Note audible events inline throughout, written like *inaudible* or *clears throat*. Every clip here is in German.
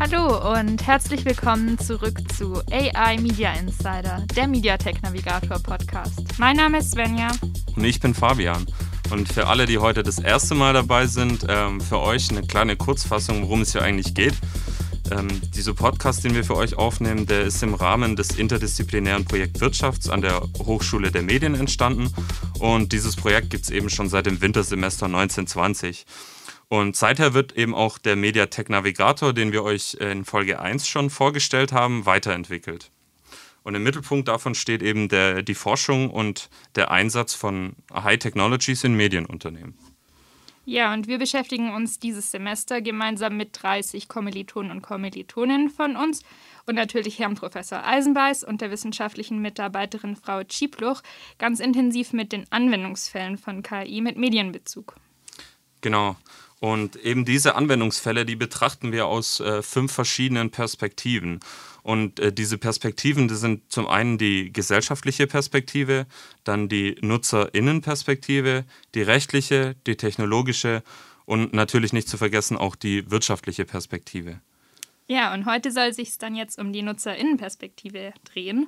Hallo und herzlich willkommen zurück zu AI Media Insider, der Mediatek Navigator Podcast. Mein Name ist Svenja. Und ich bin Fabian. Und für alle, die heute das erste Mal dabei sind, ähm, für euch eine kleine Kurzfassung, worum es hier eigentlich geht. Ähm, dieser Podcast, den wir für euch aufnehmen, der ist im Rahmen des interdisziplinären Projekt Wirtschafts an der Hochschule der Medien entstanden. Und dieses Projekt gibt es eben schon seit dem Wintersemester 1920. Und seither wird eben auch der Mediatek Navigator, den wir euch in Folge 1 schon vorgestellt haben, weiterentwickelt. Und im Mittelpunkt davon steht eben der, die Forschung und der Einsatz von High Technologies in Medienunternehmen. Ja, und wir beschäftigen uns dieses Semester gemeinsam mit 30 Kommilitonen und Kommilitoninnen von uns und natürlich Herrn Professor Eisenbeiß und der wissenschaftlichen Mitarbeiterin Frau Schiebluch ganz intensiv mit den Anwendungsfällen von KI mit Medienbezug. Genau. Und eben diese Anwendungsfälle, die betrachten wir aus äh, fünf verschiedenen Perspektiven. Und äh, diese Perspektiven, die sind zum einen die gesellschaftliche Perspektive, dann die Nutzerinnenperspektive, die rechtliche, die technologische und natürlich nicht zu vergessen auch die wirtschaftliche Perspektive. Ja, und heute soll sich dann jetzt um die Nutzerinnenperspektive drehen.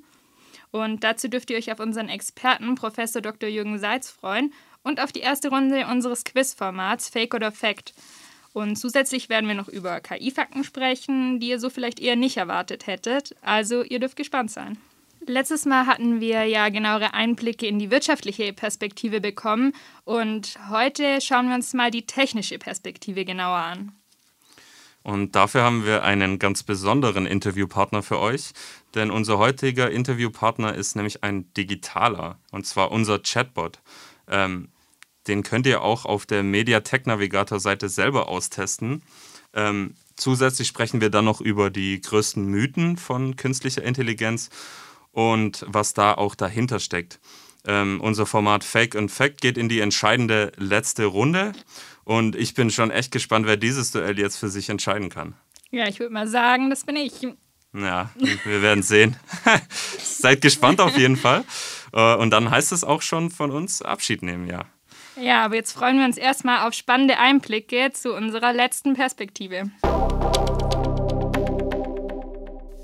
Und dazu dürft ihr euch auf unseren Experten, Professor Dr. Jürgen Seitz, freuen und auf die erste Runde unseres Quizformats Fake oder Fact. Und zusätzlich werden wir noch über KI-Fakten sprechen, die ihr so vielleicht eher nicht erwartet hättet. Also ihr dürft gespannt sein. Letztes Mal hatten wir ja genauere Einblicke in die wirtschaftliche Perspektive bekommen und heute schauen wir uns mal die technische Perspektive genauer an. Und dafür haben wir einen ganz besonderen Interviewpartner für euch, denn unser heutiger Interviewpartner ist nämlich ein digitaler, und zwar unser Chatbot. Ähm, den könnt ihr auch auf der Mediatek Navigator-Seite selber austesten. Ähm, zusätzlich sprechen wir dann noch über die größten Mythen von künstlicher Intelligenz und was da auch dahinter steckt. Ähm, unser Format Fake und Fact geht in die entscheidende letzte Runde und ich bin schon echt gespannt, wer dieses Duell jetzt für sich entscheiden kann. Ja, ich würde mal sagen, das bin ich. Ja, wir werden sehen. *laughs* Seid gespannt auf jeden Fall. Äh, und dann heißt es auch schon von uns Abschied nehmen, ja. Ja, aber jetzt freuen wir uns erstmal auf spannende Einblicke zu unserer letzten Perspektive.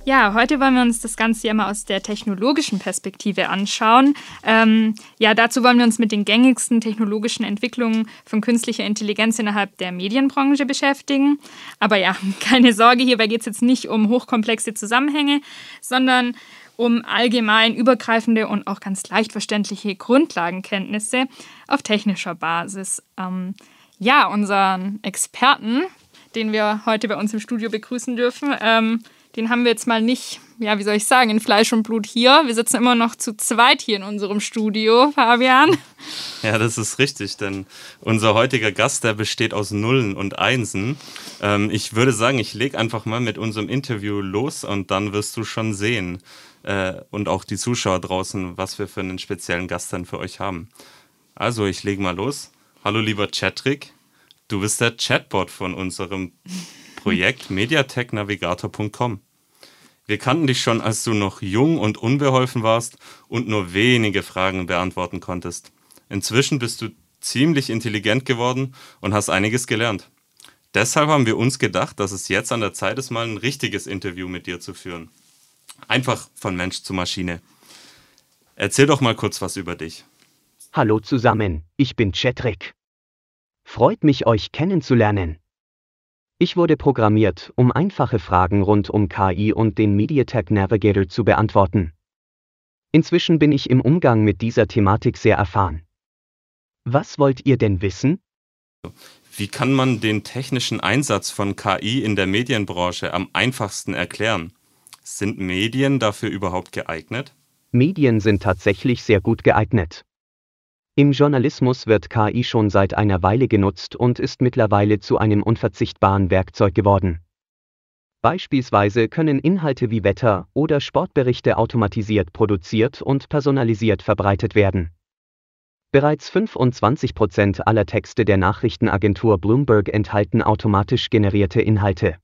Ja, heute wollen wir uns das Ganze ja mal aus der technologischen Perspektive anschauen. Ähm, ja, dazu wollen wir uns mit den gängigsten technologischen Entwicklungen von künstlicher Intelligenz innerhalb der Medienbranche beschäftigen. Aber ja, *laughs* keine Sorge, hierbei geht es jetzt nicht um hochkomplexe Zusammenhänge, sondern um allgemein übergreifende und auch ganz leicht verständliche Grundlagenkenntnisse auf technischer Basis. Ähm, ja, unseren Experten, den wir heute bei uns im Studio begrüßen dürfen, ähm, den haben wir jetzt mal nicht, ja, wie soll ich sagen, in Fleisch und Blut hier. Wir sitzen immer noch zu zweit hier in unserem Studio, Fabian. Ja, das ist richtig, denn unser heutiger Gast, der besteht aus Nullen und Einsen. Ähm, ich würde sagen, ich lege einfach mal mit unserem Interview los und dann wirst du schon sehen, äh, und auch die Zuschauer draußen, was wir für einen speziellen Gast dann für euch haben. Also, ich lege mal los. Hallo, lieber Chatrick. Du bist der Chatbot von unserem Projekt *laughs* mediatechnavigator.com. Wir kannten dich schon, als du noch jung und unbeholfen warst und nur wenige Fragen beantworten konntest. Inzwischen bist du ziemlich intelligent geworden und hast einiges gelernt. Deshalb haben wir uns gedacht, dass es jetzt an der Zeit ist, mal ein richtiges Interview mit dir zu führen. Einfach von Mensch zu Maschine. Erzähl doch mal kurz was über dich. Hallo zusammen, ich bin Chetrick. Freut mich, euch kennenzulernen. Ich wurde programmiert, um einfache Fragen rund um KI und den MediaTek Navigator zu beantworten. Inzwischen bin ich im Umgang mit dieser Thematik sehr erfahren. Was wollt ihr denn wissen? Wie kann man den technischen Einsatz von KI in der Medienbranche am einfachsten erklären? Sind Medien dafür überhaupt geeignet? Medien sind tatsächlich sehr gut geeignet. Im Journalismus wird KI schon seit einer Weile genutzt und ist mittlerweile zu einem unverzichtbaren Werkzeug geworden. Beispielsweise können Inhalte wie Wetter- oder Sportberichte automatisiert produziert und personalisiert verbreitet werden. Bereits 25% aller Texte der Nachrichtenagentur Bloomberg enthalten automatisch generierte Inhalte.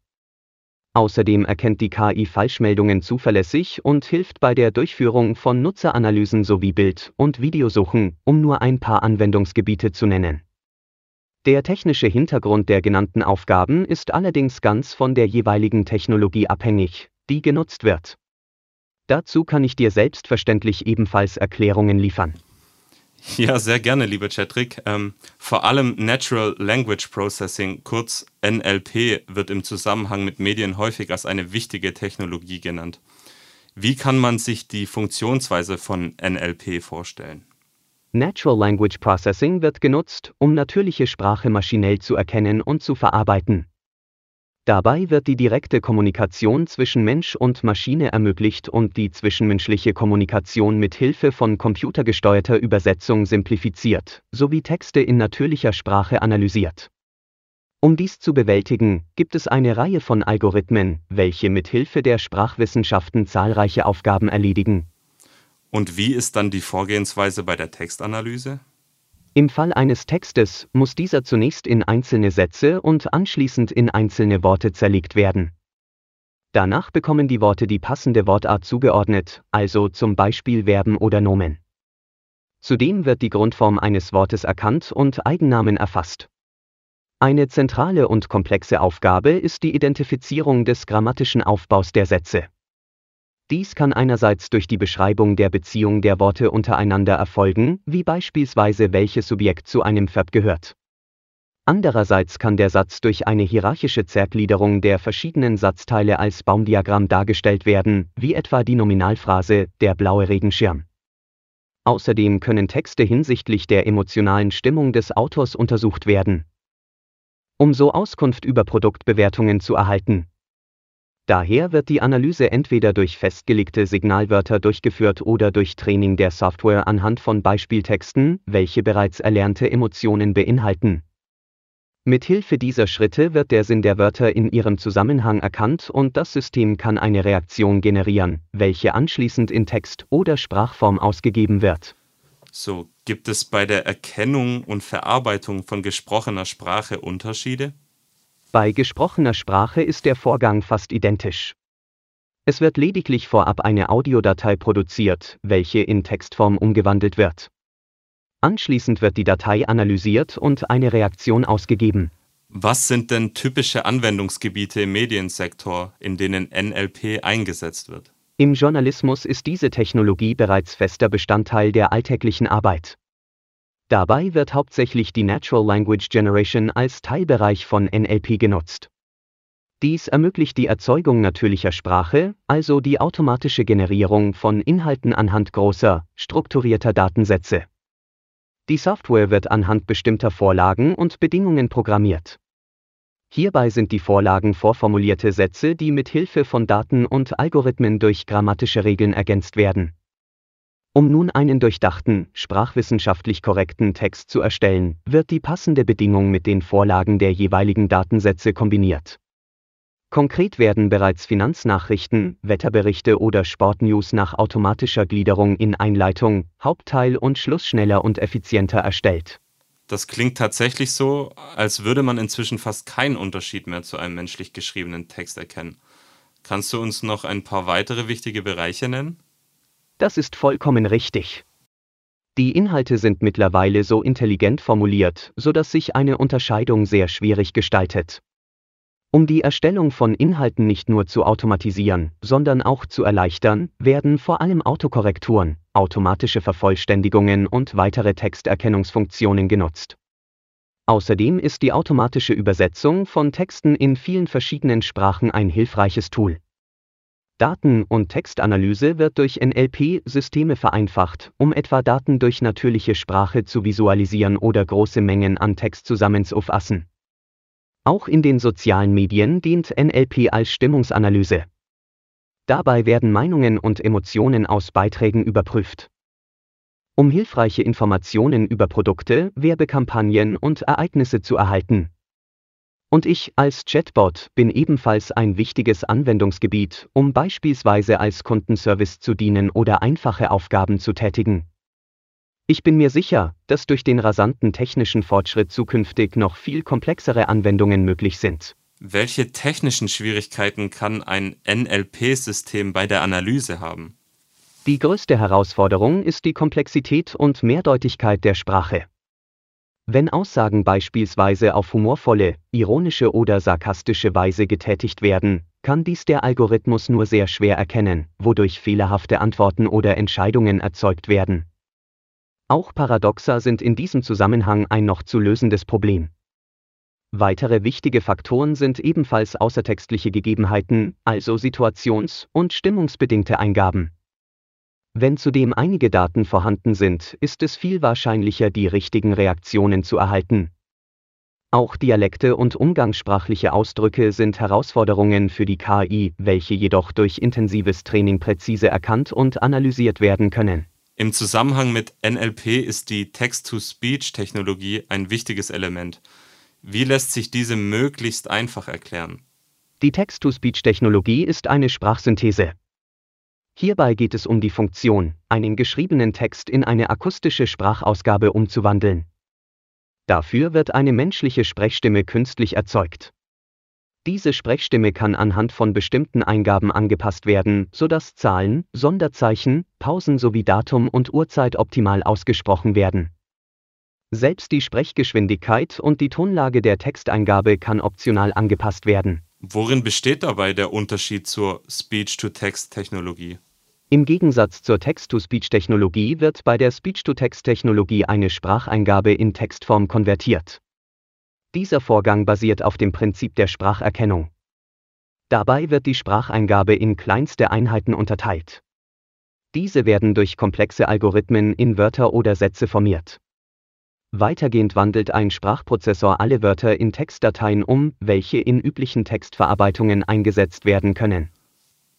Außerdem erkennt die KI Falschmeldungen zuverlässig und hilft bei der Durchführung von Nutzeranalysen sowie Bild- und Videosuchen, um nur ein paar Anwendungsgebiete zu nennen. Der technische Hintergrund der genannten Aufgaben ist allerdings ganz von der jeweiligen Technologie abhängig, die genutzt wird. Dazu kann ich dir selbstverständlich ebenfalls Erklärungen liefern. *laughs* Ja, sehr gerne, lieber Cedric. Ähm, vor allem Natural Language Processing, kurz NLP, wird im Zusammenhang mit Medien häufig als eine wichtige Technologie genannt. Wie kann man sich die Funktionsweise von NLP vorstellen? Natural Language Processing wird genutzt, um natürliche Sprache maschinell zu erkennen und zu verarbeiten. Dabei wird die direkte Kommunikation zwischen Mensch und Maschine ermöglicht und die zwischenmenschliche Kommunikation mit Hilfe von computergesteuerter Übersetzung simplifiziert, sowie Texte in natürlicher Sprache analysiert. Um dies zu bewältigen, gibt es eine Reihe von Algorithmen, welche mit Hilfe der Sprachwissenschaften zahlreiche Aufgaben erledigen, und wie ist dann die Vorgehensweise bei der Textanalyse? Im Fall eines Textes muss dieser zunächst in einzelne Sätze und anschließend in einzelne Worte zerlegt werden. Danach bekommen die Worte die passende Wortart zugeordnet, also zum Beispiel Verben oder Nomen. Zudem wird die Grundform eines Wortes erkannt und Eigennamen erfasst. Eine zentrale und komplexe Aufgabe ist die Identifizierung des grammatischen Aufbaus der Sätze. Dies kann einerseits durch die Beschreibung der Beziehung der Worte untereinander erfolgen, wie beispielsweise welches Subjekt zu einem Verb gehört. Andererseits kann der Satz durch eine hierarchische Zergliederung der verschiedenen Satzteile als Baumdiagramm dargestellt werden, wie etwa die Nominalphrase der blaue Regenschirm. Außerdem können Texte hinsichtlich der emotionalen Stimmung des Autors untersucht werden. Um so Auskunft über Produktbewertungen zu erhalten, Daher wird die Analyse entweder durch festgelegte Signalwörter durchgeführt oder durch Training der Software anhand von Beispieltexten, welche bereits erlernte Emotionen beinhalten. Mithilfe dieser Schritte wird der Sinn der Wörter in ihrem Zusammenhang erkannt und das System kann eine Reaktion generieren, welche anschließend in Text oder Sprachform ausgegeben wird. So, gibt es bei der Erkennung und Verarbeitung von gesprochener Sprache Unterschiede? Bei gesprochener Sprache ist der Vorgang fast identisch. Es wird lediglich vorab eine Audiodatei produziert, welche in Textform umgewandelt wird. Anschließend wird die Datei analysiert und eine Reaktion ausgegeben. Was sind denn typische Anwendungsgebiete im Mediensektor, in denen NLP eingesetzt wird? Im Journalismus ist diese Technologie bereits fester Bestandteil der alltäglichen Arbeit. Dabei wird hauptsächlich die Natural Language Generation als Teilbereich von NLP genutzt. Dies ermöglicht die Erzeugung natürlicher Sprache, also die automatische Generierung von Inhalten anhand großer, strukturierter Datensätze. Die Software wird anhand bestimmter Vorlagen und Bedingungen programmiert. Hierbei sind die Vorlagen vorformulierte Sätze, die mit Hilfe von Daten und Algorithmen durch grammatische Regeln ergänzt werden. Um nun einen durchdachten, sprachwissenschaftlich korrekten Text zu erstellen, wird die passende Bedingung mit den Vorlagen der jeweiligen Datensätze kombiniert. Konkret werden bereits Finanznachrichten, Wetterberichte oder Sportnews nach automatischer Gliederung in Einleitung, Hauptteil und Schluss schneller und effizienter erstellt. Das klingt tatsächlich so, als würde man inzwischen fast keinen Unterschied mehr zu einem menschlich geschriebenen Text erkennen. Kannst du uns noch ein paar weitere wichtige Bereiche nennen? Das ist vollkommen richtig. Die Inhalte sind mittlerweile so intelligent formuliert, sodass sich eine Unterscheidung sehr schwierig gestaltet. Um die Erstellung von Inhalten nicht nur zu automatisieren, sondern auch zu erleichtern, werden vor allem Autokorrekturen, automatische Vervollständigungen und weitere Texterkennungsfunktionen genutzt. Außerdem ist die automatische Übersetzung von Texten in vielen verschiedenen Sprachen ein hilfreiches Tool. Daten- und Textanalyse wird durch NLP-Systeme vereinfacht, um etwa Daten durch natürliche Sprache zu visualisieren oder große Mengen an Text zusammenzufassen. Auch in den sozialen Medien dient NLP als Stimmungsanalyse. Dabei werden Meinungen und Emotionen aus Beiträgen überprüft. Um hilfreiche Informationen über Produkte, Werbekampagnen und Ereignisse zu erhalten, und ich als Chatbot bin ebenfalls ein wichtiges Anwendungsgebiet, um beispielsweise als Kundenservice zu dienen oder einfache Aufgaben zu tätigen. Ich bin mir sicher, dass durch den rasanten technischen Fortschritt zukünftig noch viel komplexere Anwendungen möglich sind. Welche technischen Schwierigkeiten kann ein NLP-System bei der Analyse haben? Die größte Herausforderung ist die Komplexität und Mehrdeutigkeit der Sprache. Wenn Aussagen beispielsweise auf humorvolle, ironische oder sarkastische Weise getätigt werden, kann dies der Algorithmus nur sehr schwer erkennen, wodurch fehlerhafte Antworten oder Entscheidungen erzeugt werden. Auch Paradoxa sind in diesem Zusammenhang ein noch zu lösendes Problem. Weitere wichtige Faktoren sind ebenfalls außertextliche Gegebenheiten, also situations- und stimmungsbedingte Eingaben. Wenn zudem einige Daten vorhanden sind, ist es viel wahrscheinlicher, die richtigen Reaktionen zu erhalten. Auch Dialekte und umgangssprachliche Ausdrücke sind Herausforderungen für die KI, welche jedoch durch intensives Training präzise erkannt und analysiert werden können. Im Zusammenhang mit NLP ist die Text-to-Speech-Technologie ein wichtiges Element. Wie lässt sich diese möglichst einfach erklären? Die Text-to-Speech-Technologie ist eine Sprachsynthese. Hierbei geht es um die Funktion, einen geschriebenen Text in eine akustische Sprachausgabe umzuwandeln. Dafür wird eine menschliche Sprechstimme künstlich erzeugt. Diese Sprechstimme kann anhand von bestimmten Eingaben angepasst werden, sodass Zahlen, Sonderzeichen, Pausen sowie Datum und Uhrzeit optimal ausgesprochen werden. Selbst die Sprechgeschwindigkeit und die Tonlage der Texteingabe kann optional angepasst werden. Worin besteht dabei der Unterschied zur Speech-to-Text-Technologie? Im Gegensatz zur Text-to-Speech-Technologie wird bei der Speech-to-Text-Technologie eine Spracheingabe in Textform konvertiert. Dieser Vorgang basiert auf dem Prinzip der Spracherkennung. Dabei wird die Spracheingabe in kleinste Einheiten unterteilt. Diese werden durch komplexe Algorithmen in Wörter oder Sätze formiert. Weitergehend wandelt ein Sprachprozessor alle Wörter in Textdateien um, welche in üblichen Textverarbeitungen eingesetzt werden können.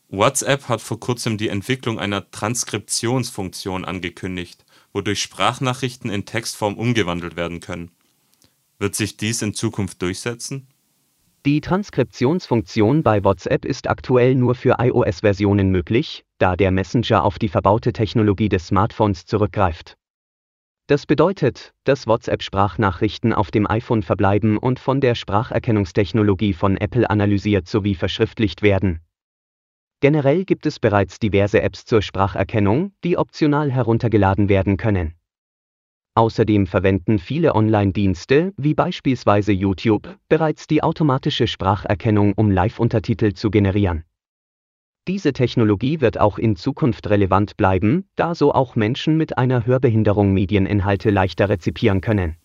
WhatsApp hat vor kurzem die Entwicklung einer Transkriptionsfunktion angekündigt, wodurch Sprachnachrichten in Textform umgewandelt werden können. Wird sich dies in Zukunft durchsetzen? Die Transkriptionsfunktion bei WhatsApp ist aktuell nur für iOS-Versionen möglich, da der Messenger auf die verbaute Technologie des Smartphones zurückgreift. Das bedeutet, dass WhatsApp-Sprachnachrichten auf dem iPhone verbleiben und von der Spracherkennungstechnologie von Apple analysiert sowie verschriftlicht werden. Generell gibt es bereits diverse Apps zur Spracherkennung, die optional heruntergeladen werden können. Außerdem verwenden viele Online-Dienste, wie beispielsweise YouTube, bereits die automatische Spracherkennung, um Live-Untertitel zu generieren. Diese Technologie wird auch in Zukunft relevant bleiben, da so auch Menschen mit einer Hörbehinderung Medieninhalte leichter rezipieren können.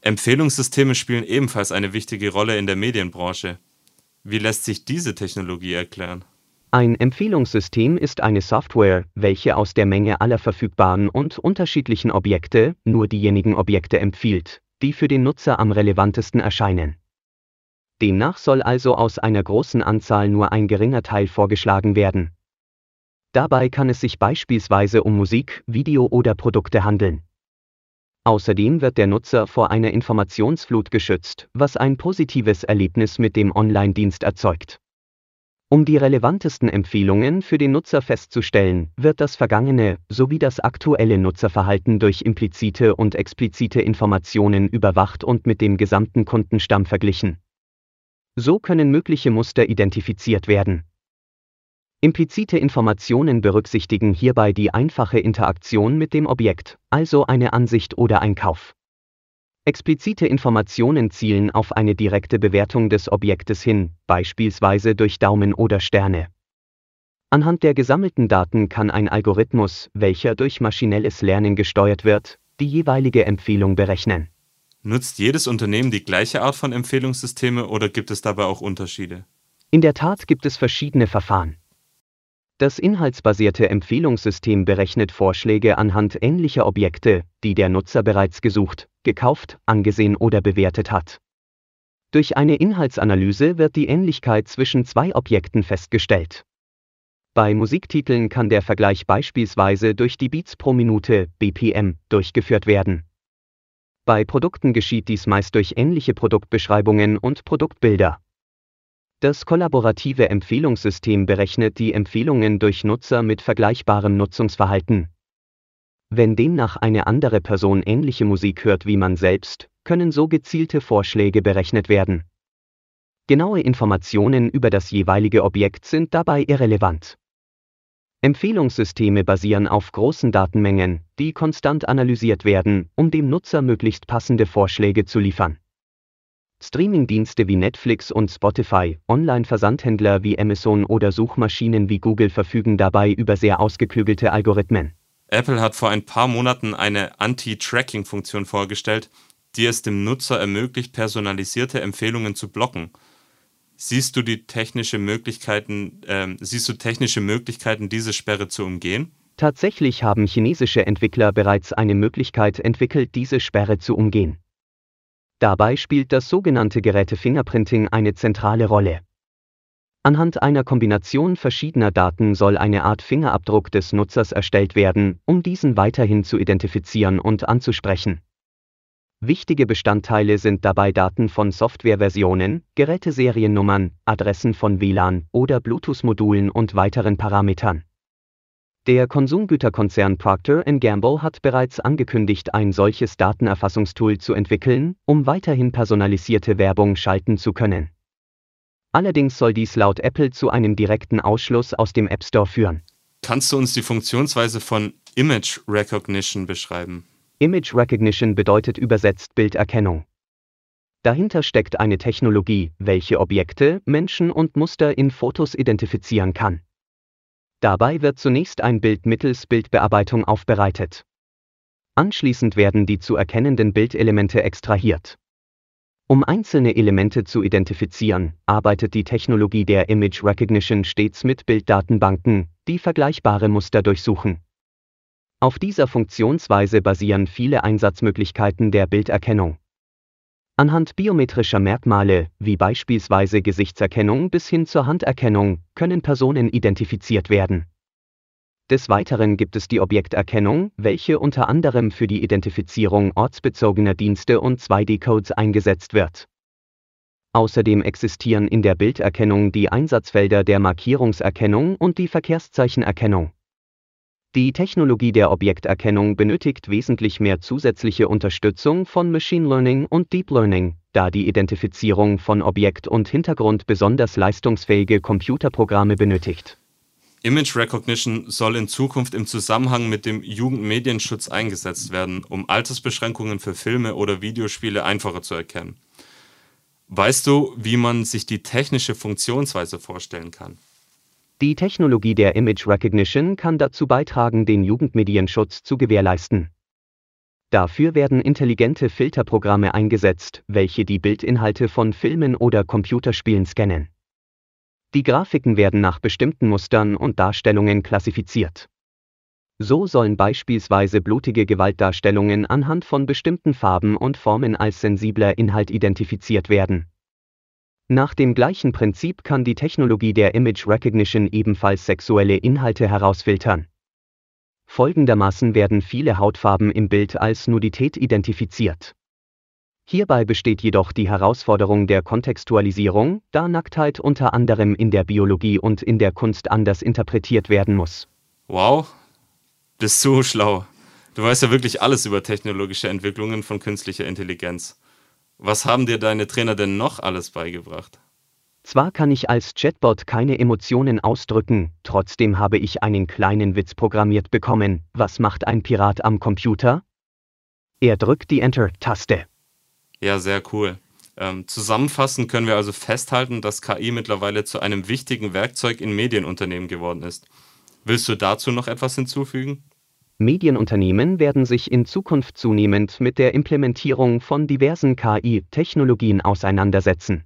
Empfehlungssysteme spielen ebenfalls eine wichtige Rolle in der Medienbranche. Wie lässt sich diese Technologie erklären? Ein Empfehlungssystem ist eine Software, welche aus der Menge aller verfügbaren und unterschiedlichen Objekte nur diejenigen Objekte empfiehlt, die für den Nutzer am relevantesten erscheinen. Demnach soll also aus einer großen Anzahl nur ein geringer Teil vorgeschlagen werden. Dabei kann es sich beispielsweise um Musik, Video oder Produkte handeln. Außerdem wird der Nutzer vor einer Informationsflut geschützt, was ein positives Erlebnis mit dem Online-Dienst erzeugt. Um die relevantesten Empfehlungen für den Nutzer festzustellen, wird das vergangene sowie das aktuelle Nutzerverhalten durch implizite und explizite Informationen überwacht und mit dem gesamten Kundenstamm verglichen. So können mögliche Muster identifiziert werden. Implizite Informationen berücksichtigen hierbei die einfache Interaktion mit dem Objekt, also eine Ansicht oder ein Kauf. Explizite Informationen zielen auf eine direkte Bewertung des Objektes hin, beispielsweise durch Daumen oder Sterne. Anhand der gesammelten Daten kann ein Algorithmus, welcher durch maschinelles Lernen gesteuert wird, die jeweilige Empfehlung berechnen. Nutzt jedes Unternehmen die gleiche Art von Empfehlungssysteme oder gibt es dabei auch Unterschiede? In der Tat gibt es verschiedene Verfahren. Das inhaltsbasierte Empfehlungssystem berechnet Vorschläge anhand ähnlicher Objekte, die der Nutzer bereits gesucht, gekauft, angesehen oder bewertet hat. Durch eine Inhaltsanalyse wird die Ähnlichkeit zwischen zwei Objekten festgestellt. Bei Musiktiteln kann der Vergleich beispielsweise durch die Beats pro Minute BPM durchgeführt werden. Bei Produkten geschieht dies meist durch ähnliche Produktbeschreibungen und Produktbilder. Das kollaborative Empfehlungssystem berechnet die Empfehlungen durch Nutzer mit vergleichbarem Nutzungsverhalten. Wenn demnach eine andere Person ähnliche Musik hört wie man selbst, können so gezielte Vorschläge berechnet werden. Genaue Informationen über das jeweilige Objekt sind dabei irrelevant. Empfehlungssysteme basieren auf großen Datenmengen, die konstant analysiert werden, um dem Nutzer möglichst passende Vorschläge zu liefern. Streamingdienste wie Netflix und Spotify, Online-Versandhändler wie Amazon oder Suchmaschinen wie Google verfügen dabei über sehr ausgeklügelte Algorithmen. Apple hat vor ein paar Monaten eine Anti-Tracking-Funktion vorgestellt, die es dem Nutzer ermöglicht, personalisierte Empfehlungen zu blocken. Siehst du die technische Möglichkeiten, äh, siehst du technische Möglichkeiten, diese Sperre zu umgehen? Tatsächlich haben chinesische Entwickler bereits eine Möglichkeit entwickelt, diese Sperre zu umgehen. Dabei spielt das sogenannte Geräte-Fingerprinting eine zentrale Rolle. Anhand einer Kombination verschiedener Daten soll eine Art Fingerabdruck des Nutzers erstellt werden, um diesen weiterhin zu identifizieren und anzusprechen. Wichtige Bestandteile sind dabei Daten von Softwareversionen, Geräteseriennummern, Adressen von WLAN oder Bluetooth-Modulen und weiteren Parametern. Der Konsumgüterkonzern Procter Gamble hat bereits angekündigt, ein solches Datenerfassungstool zu entwickeln, um weiterhin personalisierte Werbung schalten zu können. Allerdings soll dies laut Apple zu einem direkten Ausschluss aus dem App Store führen. Kannst du uns die Funktionsweise von Image Recognition beschreiben? Image Recognition bedeutet übersetzt Bilderkennung. Dahinter steckt eine Technologie, welche Objekte, Menschen und Muster in Fotos identifizieren kann. Dabei wird zunächst ein Bild mittels Bildbearbeitung aufbereitet. Anschließend werden die zu erkennenden Bildelemente extrahiert. Um einzelne Elemente zu identifizieren, arbeitet die Technologie der Image Recognition stets mit Bilddatenbanken, die vergleichbare Muster durchsuchen. Auf dieser Funktionsweise basieren viele Einsatzmöglichkeiten der Bilderkennung. Anhand biometrischer Merkmale, wie beispielsweise Gesichtserkennung bis hin zur Handerkennung, können Personen identifiziert werden. Des Weiteren gibt es die Objekterkennung, welche unter anderem für die Identifizierung ortsbezogener Dienste und 2D-Codes eingesetzt wird. Außerdem existieren in der Bilderkennung die Einsatzfelder der Markierungserkennung und die Verkehrszeichenerkennung. Die Technologie der Objekterkennung benötigt wesentlich mehr zusätzliche Unterstützung von Machine Learning und Deep Learning, da die Identifizierung von Objekt und Hintergrund besonders leistungsfähige Computerprogramme benötigt. Image Recognition soll in Zukunft im Zusammenhang mit dem Jugendmedienschutz eingesetzt werden, um Altersbeschränkungen für Filme oder Videospiele einfacher zu erkennen. Weißt du, wie man sich die technische Funktionsweise vorstellen kann? Die Technologie der Image Recognition kann dazu beitragen, den Jugendmedienschutz zu gewährleisten. Dafür werden intelligente Filterprogramme eingesetzt, welche die Bildinhalte von Filmen oder Computerspielen scannen. Die Grafiken werden nach bestimmten Mustern und Darstellungen klassifiziert. So sollen beispielsweise blutige Gewaltdarstellungen anhand von bestimmten Farben und Formen als sensibler Inhalt identifiziert werden. Nach dem gleichen Prinzip kann die Technologie der Image Recognition ebenfalls sexuelle Inhalte herausfiltern. Folgendermaßen werden viele Hautfarben im Bild als Nudität identifiziert. Hierbei besteht jedoch die Herausforderung der Kontextualisierung, da Nacktheit unter anderem in der Biologie und in der Kunst anders interpretiert werden muss. Wow, bist du schlau. Du weißt ja wirklich alles über technologische Entwicklungen von künstlicher Intelligenz. Was haben dir deine Trainer denn noch alles beigebracht? Zwar kann ich als Chatbot keine Emotionen ausdrücken, trotzdem habe ich einen kleinen Witz programmiert bekommen. Was macht ein Pirat am Computer? Er drückt die Enter-Taste. Ja, sehr cool. Ähm, zusammenfassend können wir also festhalten, dass KI mittlerweile zu einem wichtigen Werkzeug in Medienunternehmen geworden ist. Willst du dazu noch etwas hinzufügen? Medienunternehmen werden sich in Zukunft zunehmend mit der Implementierung von diversen KI-Technologien auseinandersetzen.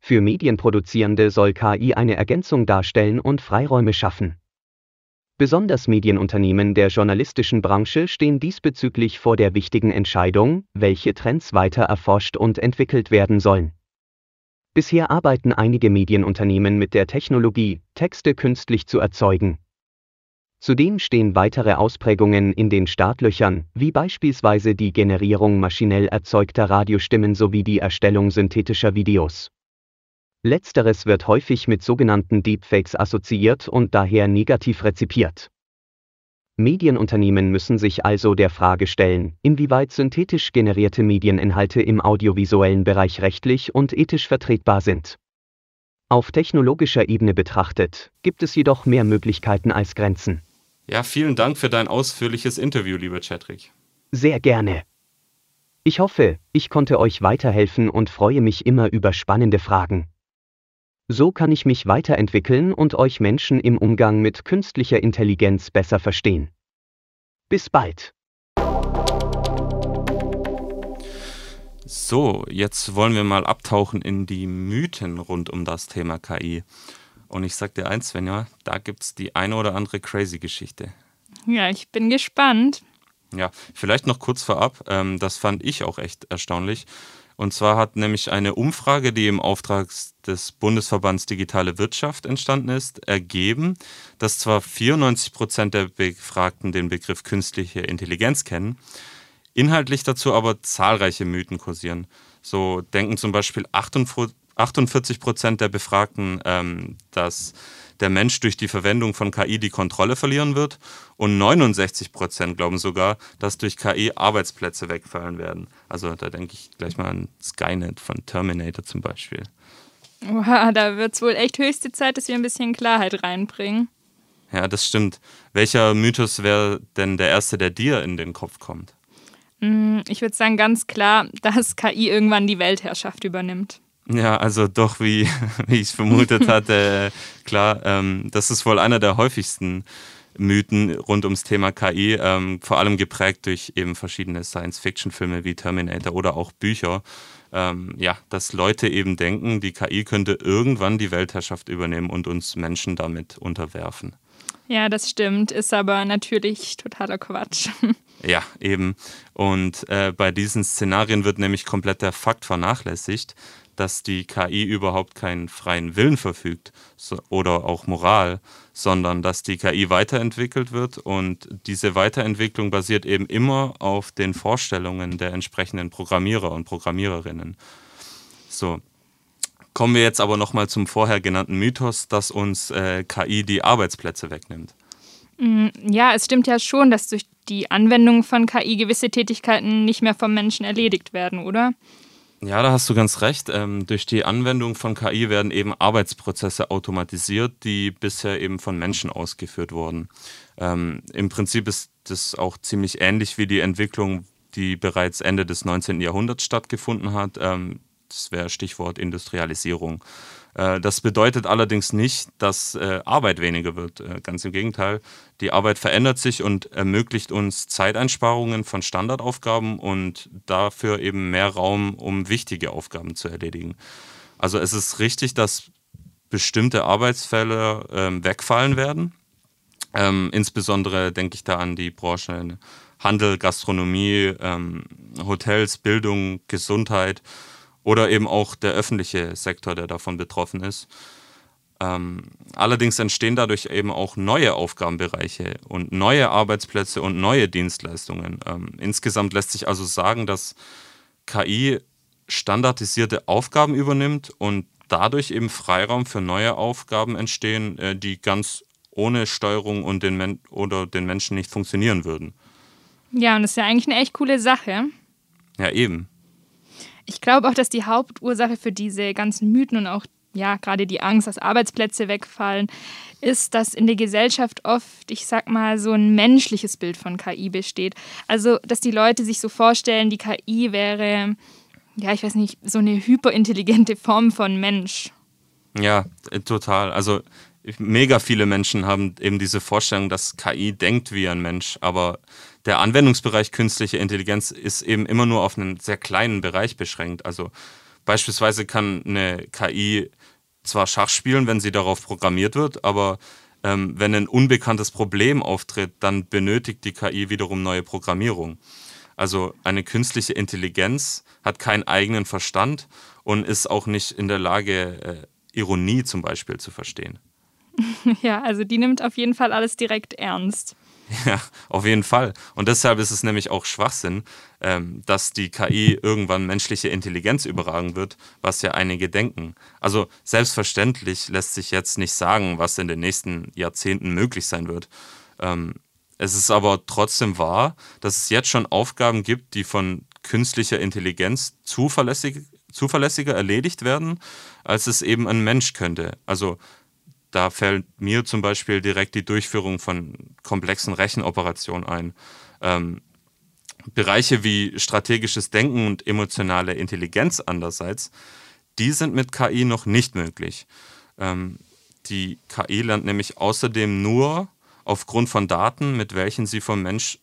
Für Medienproduzierende soll KI eine Ergänzung darstellen und Freiräume schaffen. Besonders Medienunternehmen der journalistischen Branche stehen diesbezüglich vor der wichtigen Entscheidung, welche Trends weiter erforscht und entwickelt werden sollen. Bisher arbeiten einige Medienunternehmen mit der Technologie, Texte künstlich zu erzeugen. Zudem stehen weitere Ausprägungen in den Startlöchern, wie beispielsweise die Generierung maschinell erzeugter Radiostimmen sowie die Erstellung synthetischer Videos. Letzteres wird häufig mit sogenannten Deepfakes assoziiert und daher negativ rezipiert. Medienunternehmen müssen sich also der Frage stellen, inwieweit synthetisch generierte Medieninhalte im audiovisuellen Bereich rechtlich und ethisch vertretbar sind. Auf technologischer Ebene betrachtet, gibt es jedoch mehr Möglichkeiten als Grenzen. Ja, vielen Dank für dein ausführliches Interview, lieber Chadrick. Sehr gerne. Ich hoffe, ich konnte euch weiterhelfen und freue mich immer über spannende Fragen. So kann ich mich weiterentwickeln und euch Menschen im Umgang mit künstlicher Intelligenz besser verstehen. Bis bald. So, jetzt wollen wir mal abtauchen in die Mythen rund um das Thema KI. Und ich sag dir eins, Svenja, da gibt es die eine oder andere crazy Geschichte. Ja, ich bin gespannt. Ja, vielleicht noch kurz vorab, ähm, das fand ich auch echt erstaunlich. Und zwar hat nämlich eine Umfrage, die im Auftrag des Bundesverbands Digitale Wirtschaft entstanden ist, ergeben, dass zwar 94 Prozent der Befragten den Begriff künstliche Intelligenz kennen, inhaltlich dazu aber zahlreiche Mythen kursieren. So denken zum Beispiel 48 Prozent der Befragten, ähm, dass der Mensch durch die Verwendung von KI die Kontrolle verlieren wird und 69 Prozent glauben sogar, dass durch KI Arbeitsplätze wegfallen werden. Also da denke ich gleich mal an Skynet von Terminator zum Beispiel. Wow, da wird es wohl echt höchste Zeit, dass wir ein bisschen Klarheit reinbringen. Ja, das stimmt. Welcher Mythos wäre denn der erste, der dir in den Kopf kommt? Mm, ich würde sagen, ganz klar, dass KI irgendwann die Weltherrschaft übernimmt. Ja, also doch, wie, *laughs* wie ich es vermutet *laughs* hatte, klar, ähm, das ist wohl einer der häufigsten Mythen rund ums Thema KI, ähm, vor allem geprägt durch eben verschiedene Science-Fiction-Filme wie Terminator oder auch Bücher. Ähm, ja, dass Leute eben denken, die KI könnte irgendwann die Weltherrschaft übernehmen und uns Menschen damit unterwerfen. Ja, das stimmt, ist aber natürlich totaler Quatsch. *laughs* Ja, eben. Und äh, bei diesen Szenarien wird nämlich komplett der Fakt vernachlässigt, dass die KI überhaupt keinen freien Willen verfügt so, oder auch Moral, sondern dass die KI weiterentwickelt wird und diese Weiterentwicklung basiert eben immer auf den Vorstellungen der entsprechenden Programmierer und Programmiererinnen. So. Kommen wir jetzt aber nochmal zum vorher genannten Mythos, dass uns äh, KI die Arbeitsplätze wegnimmt. Mm, ja, es stimmt ja schon, dass durch die Anwendung von KI gewisse Tätigkeiten nicht mehr vom Menschen erledigt werden, oder? Ja, da hast du ganz recht. Ähm, durch die Anwendung von KI werden eben Arbeitsprozesse automatisiert, die bisher eben von Menschen ausgeführt wurden. Ähm, Im Prinzip ist das auch ziemlich ähnlich wie die Entwicklung, die bereits Ende des 19. Jahrhunderts stattgefunden hat. Ähm, das wäre Stichwort Industrialisierung. Äh, das bedeutet allerdings nicht, dass äh, Arbeit weniger wird. Äh, ganz im Gegenteil. Die Arbeit verändert sich und ermöglicht uns Zeiteinsparungen von Standardaufgaben und dafür eben mehr Raum, um wichtige Aufgaben zu erledigen. Also es ist richtig, dass bestimmte Arbeitsfälle ähm, wegfallen werden. Ähm, insbesondere denke ich da an die Branchen Handel, Gastronomie, ähm, Hotels, Bildung, Gesundheit oder eben auch der öffentliche Sektor, der davon betroffen ist. Ähm, allerdings entstehen dadurch eben auch neue Aufgabenbereiche und neue Arbeitsplätze und neue Dienstleistungen. Ähm, insgesamt lässt sich also sagen, dass KI standardisierte Aufgaben übernimmt und dadurch eben Freiraum für neue Aufgaben entstehen, äh, die ganz ohne Steuerung und den Men oder den Menschen nicht funktionieren würden. Ja, und das ist ja eigentlich eine echt coole Sache. Ja, eben. Ich glaube auch, dass die Hauptursache für diese ganzen Mythen und auch ja, gerade die Angst, dass Arbeitsplätze wegfallen, ist, dass in der Gesellschaft oft, ich sag mal, so ein menschliches Bild von KI besteht. Also, dass die Leute sich so vorstellen, die KI wäre, ja, ich weiß nicht, so eine hyperintelligente Form von Mensch. Ja, total. Also, mega viele Menschen haben eben diese Vorstellung, dass KI denkt wie ein Mensch, aber der Anwendungsbereich künstliche Intelligenz ist eben immer nur auf einen sehr kleinen Bereich beschränkt. Also beispielsweise kann eine KI zwar Schach spielen, wenn sie darauf programmiert wird, aber ähm, wenn ein unbekanntes Problem auftritt, dann benötigt die KI wiederum neue Programmierung. Also eine künstliche Intelligenz hat keinen eigenen Verstand und ist auch nicht in der Lage, äh, Ironie zum Beispiel zu verstehen. *laughs* Ja, also die nimmt auf jeden Fall alles direkt ernst. *laughs* Ja, auf jeden Fall. Und deshalb ist es nämlich auch Schwachsinn, ähm, dass die KI irgendwann menschliche Intelligenz überragen wird, was ja einige denken. Also selbstverständlich lässt sich jetzt nicht sagen, was in den nächsten Jahrzehnten möglich sein wird. Ähm, es ist aber trotzdem wahr, dass es jetzt schon Aufgaben gibt, die von künstlicher Intelligenz zuverlässig, zuverlässiger erledigt werden, als es eben ein Mensch könnte. Also da fällt mir zum Beispiel direkt die Durchführung von komplexen Rechenoperationen ein. Ähm, Bereiche wie strategisches Denken und emotionale Intelligenz andererseits, die sind mit KI noch nicht möglich. Ähm, die KI lernt nämlich außerdem nur aufgrund von Daten, mit welchen sie vom Mensch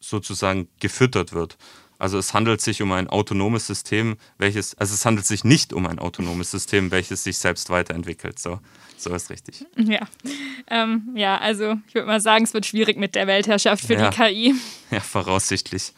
sozusagen gefüttert wird. Also es handelt sich um ein autonomes System, welches, also es handelt sich nicht um ein autonomes System, welches sich selbst weiterentwickelt. So, so ist richtig. *laughs* Ja, ähm, ja also ich würde mal sagen, es wird schwierig mit der Weltherrschaft für Ja. die KI. *laughs* Ja, voraussichtlich.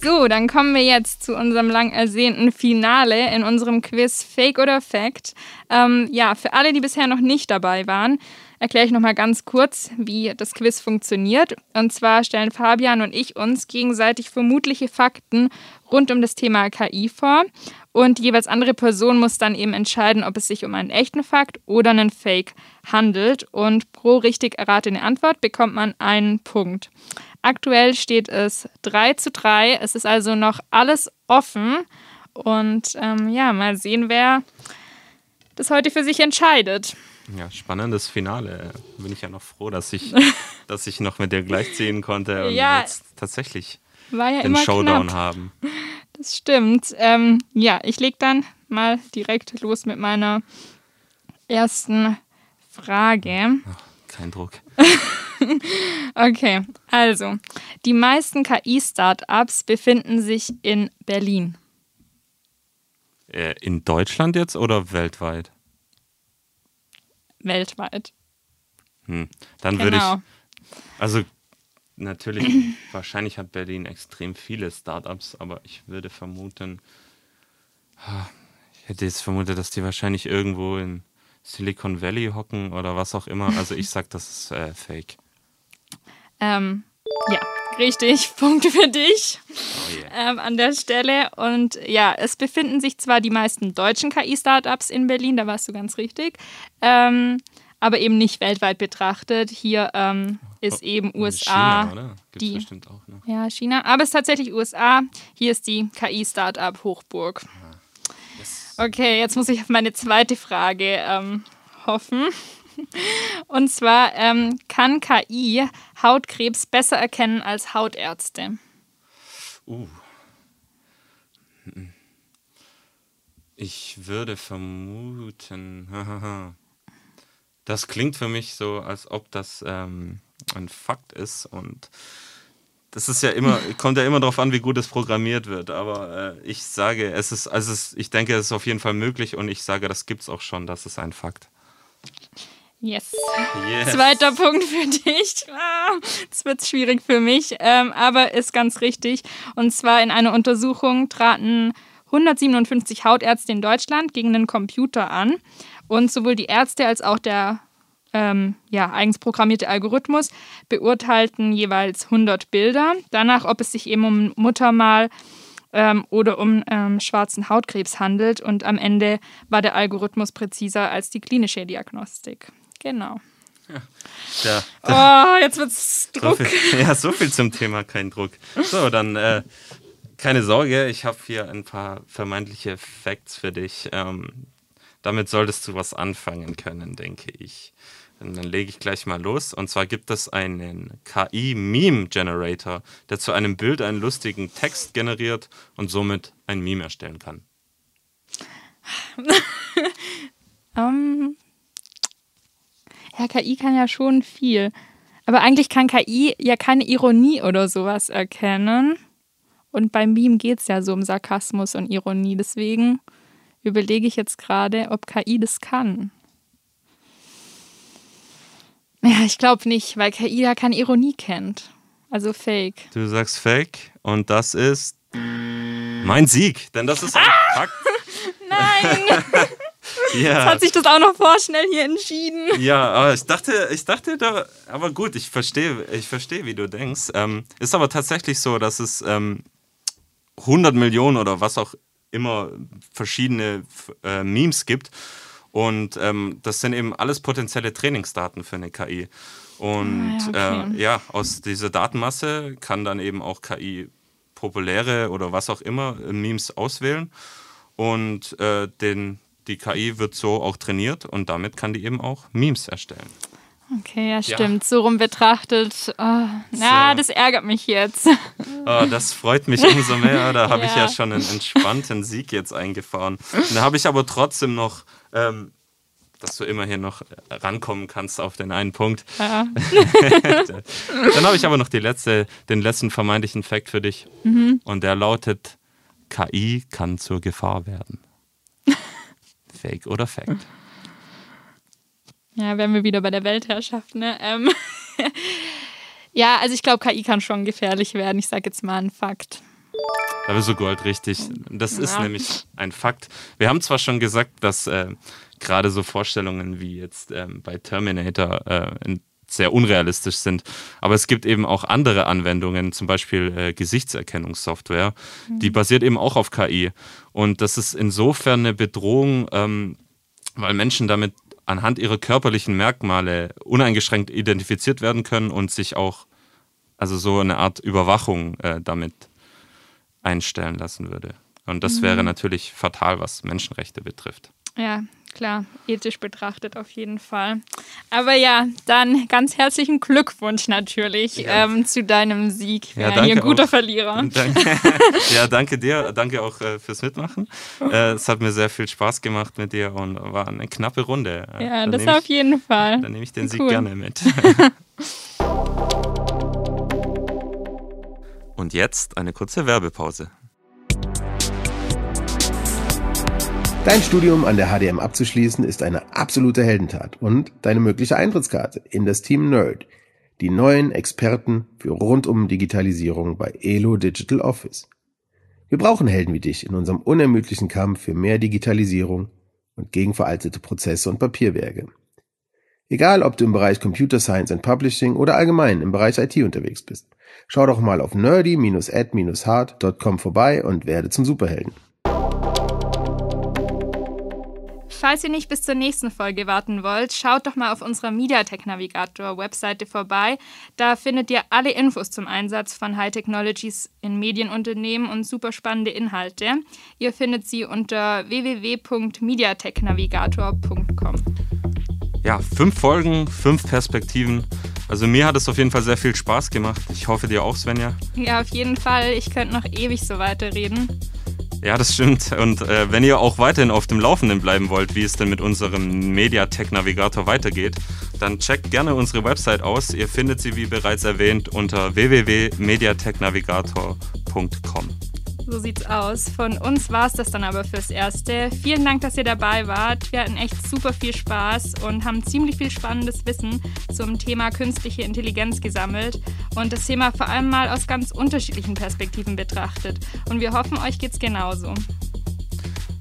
So, dann kommen wir jetzt zu unserem lang ersehnten Finale in unserem Quiz Fake oder Fact. Ähm, ja, für alle, die bisher noch nicht dabei waren, erkläre ich nochmal ganz kurz, wie das Quiz funktioniert. Und zwar stellen Fabian und ich uns gegenseitig vermutliche Fakten rund um das Thema KI vor. Und die jeweils andere Person muss dann eben entscheiden, ob es sich um einen echten Fakt oder einen Fake handelt. Und pro richtig erratene Antwort bekommt man einen Punkt. Aktuell steht es 3 zu 3. Es ist also noch alles offen. Und ähm, ja, mal sehen, wer das heute für sich entscheidet. Ja, spannendes Finale. Bin ich ja noch froh, dass ich, *laughs* dass ich noch mit dir gleichziehen konnte und Ja. jetzt tatsächlich ja den Showdown knapp. haben. Das stimmt. Ähm, ja, ich leg dann mal direkt los mit meiner ersten Frage. Kein Druck. *laughs* Okay, also die meisten KI-Startups befinden sich in Berlin. Äh, in Deutschland jetzt oder weltweit? Weltweit. Hm. Dann würde Genau. ich. Also, natürlich, *clears throat* wahrscheinlich hat Berlin extrem viele Startups, aber ich würde vermuten. Ich hätte jetzt vermutet, dass die wahrscheinlich irgendwo in Silicon Valley hocken oder was auch immer. Also, ich sag, das ist äh, fake. Ähm, ja, richtig. *laughs* Punkte für dich. Oh yeah. ähm, an der Stelle. Und ja, es befinden sich zwar die meisten deutschen KI-Startups in Berlin, da warst du ganz richtig, ähm, aber eben nicht weltweit betrachtet. Hier ähm, ist eben Und USA. China, oder? Gibt's die- bestimmt auch noch. Ja, China. Aber es ist tatsächlich USA. Hier ist die KI-Startup-Hochburg. Okay, jetzt muss ich auf meine zweite Frage ähm, hoffen. *laughs* Und zwar, ähm, kann KI Hautkrebs besser erkennen als Hautärzte? Uh. Ich würde vermuten, *laughs* das klingt für mich so, als ob das ähm, ein Fakt ist und das ist ja immer, *laughs* kommt ja immer darauf an, wie gut es programmiert wird. Aber äh, ich sage, es ist, also es, ich denke, es ist auf jeden Fall möglich und ich sage, das gibt es auch schon, das ist ein Fakt. Yes. Yes. Zweiter Punkt für dich. Jetzt wird es schwierig für mich, ähm, aber ist ganz richtig. Und zwar in einer Untersuchung traten 157 Hautärzte in Deutschland gegen einen Computer an. Und sowohl die Ärzte als auch der ähm, ja, eigens programmierte Algorithmus beurteilten jeweils 100 Bilder. Danach, ob es sich eben um Muttermal ähm, oder um ähm, schwarzen Hautkrebs handelt. Und am Ende war der Algorithmus präziser als die klinische Diagnostik. Genau. Ja, Oh, jetzt wird's So Druck. viel, *laughs* ja, so viel zum Thema kein Druck. So, dann äh, keine Sorge, ich habe hier ein paar vermeintliche Facts für dich. Ähm, damit solltest du was anfangen können, denke ich. Und dann lege ich gleich mal los. Und zwar gibt es einen KI-Meme-Generator, der zu einem Bild einen lustigen Text generiert und somit ein Meme erstellen kann. *laughs* Ähm, ja, KI kann ja schon viel. Aber eigentlich kann KI ja keine Ironie oder sowas erkennen. Und beim Meme geht es ja so um Sarkasmus und Ironie. Deswegen überlege ich jetzt gerade, ob KI das kann. Ja, ich glaube nicht, weil KI ja keine Ironie kennt. Also fake. Du sagst Fake und das ist mein Sieg, denn das ist ein *laughs* Fakt. Nein! *laughs* Ja. Hat sich das auch noch vorschnell hier entschieden. Ja, aber ich dachte, ich dachte da, aber gut, ich verstehe, ich verstehe, wie du denkst. Ähm, ist aber tatsächlich so, dass es ähm, 100 Millionen oder was auch immer verschiedene äh, Memes gibt. Und ähm, das sind eben alles potenzielle Trainingsdaten für eine KI. Und Ah, ja, okay. äh, ja, aus dieser Datenmasse kann dann eben auch KI populäre oder was auch immer Memes auswählen und äh, den, die KI wird so auch trainiert und damit kann die eben auch Memes erstellen. Okay, ja, stimmt. Ja. So rum betrachtet. Oh, na, das ärgert mich jetzt. Oh, das freut mich umso mehr. Da habe ja. ich ja schon einen entspannten Sieg jetzt eingefahren. Da habe ich aber trotzdem noch, ähm, dass du immerhin noch rankommen kannst auf den einen Punkt. Ja. *laughs* Dann habe ich aber noch die letzte, den letzten vermeintlichen Fakt für dich. Mhm. Und der lautet: KI kann zur Gefahr werden. Fake oder Fact? Ja, wären wir wieder bei der Weltherrschaft, ne? Ähm *laughs* ja, also ich glaube, KI kann schon gefährlich werden. Ich sage jetzt mal einen Fakt. Da bist du Gold richtig. Das ja. ist nämlich ein Fakt. Wir haben zwar schon gesagt, dass äh, gerade so Vorstellungen wie jetzt ähm, bei Terminator äh, sehr unrealistisch sind. Aber es gibt eben auch andere Anwendungen, zum Beispiel äh, Gesichtserkennungssoftware, mhm. die basiert eben auch auf KI. Und das ist insofern eine Bedrohung, ähm, weil Menschen damit anhand ihrer körperlichen Merkmale uneingeschränkt identifiziert werden können und sich auch also so eine Art Überwachung äh, damit einstellen lassen würde. Und das mhm. wäre natürlich fatal, was Menschenrechte betrifft. Ja, klar, ethisch betrachtet auf jeden Fall. Aber ja, dann ganz herzlichen Glückwunsch natürlich ja. ähm, zu deinem Sieg. Ja, ja ein guter auch. Verlierer. *laughs* Danke. *laughs* ja, danke dir. Danke auch äh, fürs Mitmachen. Äh, es hat mir sehr viel Spaß gemacht mit dir und war eine knappe Runde. Ja, dann das auf ich, jeden Fall. Dann nehme ich den cool. Sieg gerne mit. *laughs* und jetzt eine kurze Werbepause. Dein Studium an der HDM abzuschließen ist eine absolute Heldentat und deine mögliche Eintrittskarte in das Team Nerd, die neuen Experten für rundum Digitalisierung bei Elo Digital Office. Wir brauchen Helden wie dich in unserem unermüdlichen Kampf für mehr Digitalisierung und gegen veraltete Prozesse und Papierwerke. Egal, ob du im Bereich Computer Science and Publishing oder allgemein im Bereich IT unterwegs bist, schau doch mal auf nerdy-ad-hard.com vorbei und werde zum Superhelden. Falls ihr nicht bis zur nächsten Folge warten wollt, schaut doch mal auf unserer MediaTek Navigator Webseite vorbei. Da findet ihr alle Infos zum Einsatz von High Technologies in Medienunternehmen und super spannende Inhalte. Ihr findet sie unter www.mediateknavigator.com. Ja, fünf Folgen, fünf Perspektiven. Also mir hat es auf jeden Fall sehr viel Spaß gemacht. Ich hoffe dir auch, Svenja. Ja, auf jeden Fall. Ich könnte noch ewig so weiterreden. Ja, das stimmt. Und äh, wenn ihr auch weiterhin auf dem Laufenden bleiben wollt, wie es denn mit unserem Mediatek Navigator weitergeht, dann checkt gerne unsere Website aus. Ihr findet sie, wie bereits erwähnt, unter www.mediateknavigator.com. So sieht's aus. Von uns war es das dann aber fürs Erste. Vielen Dank, dass ihr dabei wart. Wir hatten echt super viel Spaß und haben ziemlich viel spannendes Wissen zum Thema künstliche Intelligenz gesammelt und das Thema vor allem mal aus ganz unterschiedlichen Perspektiven betrachtet. Und wir hoffen, euch geht's genauso.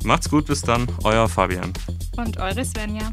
Macht's gut, bis dann, euer Fabian. Und eure Svenja.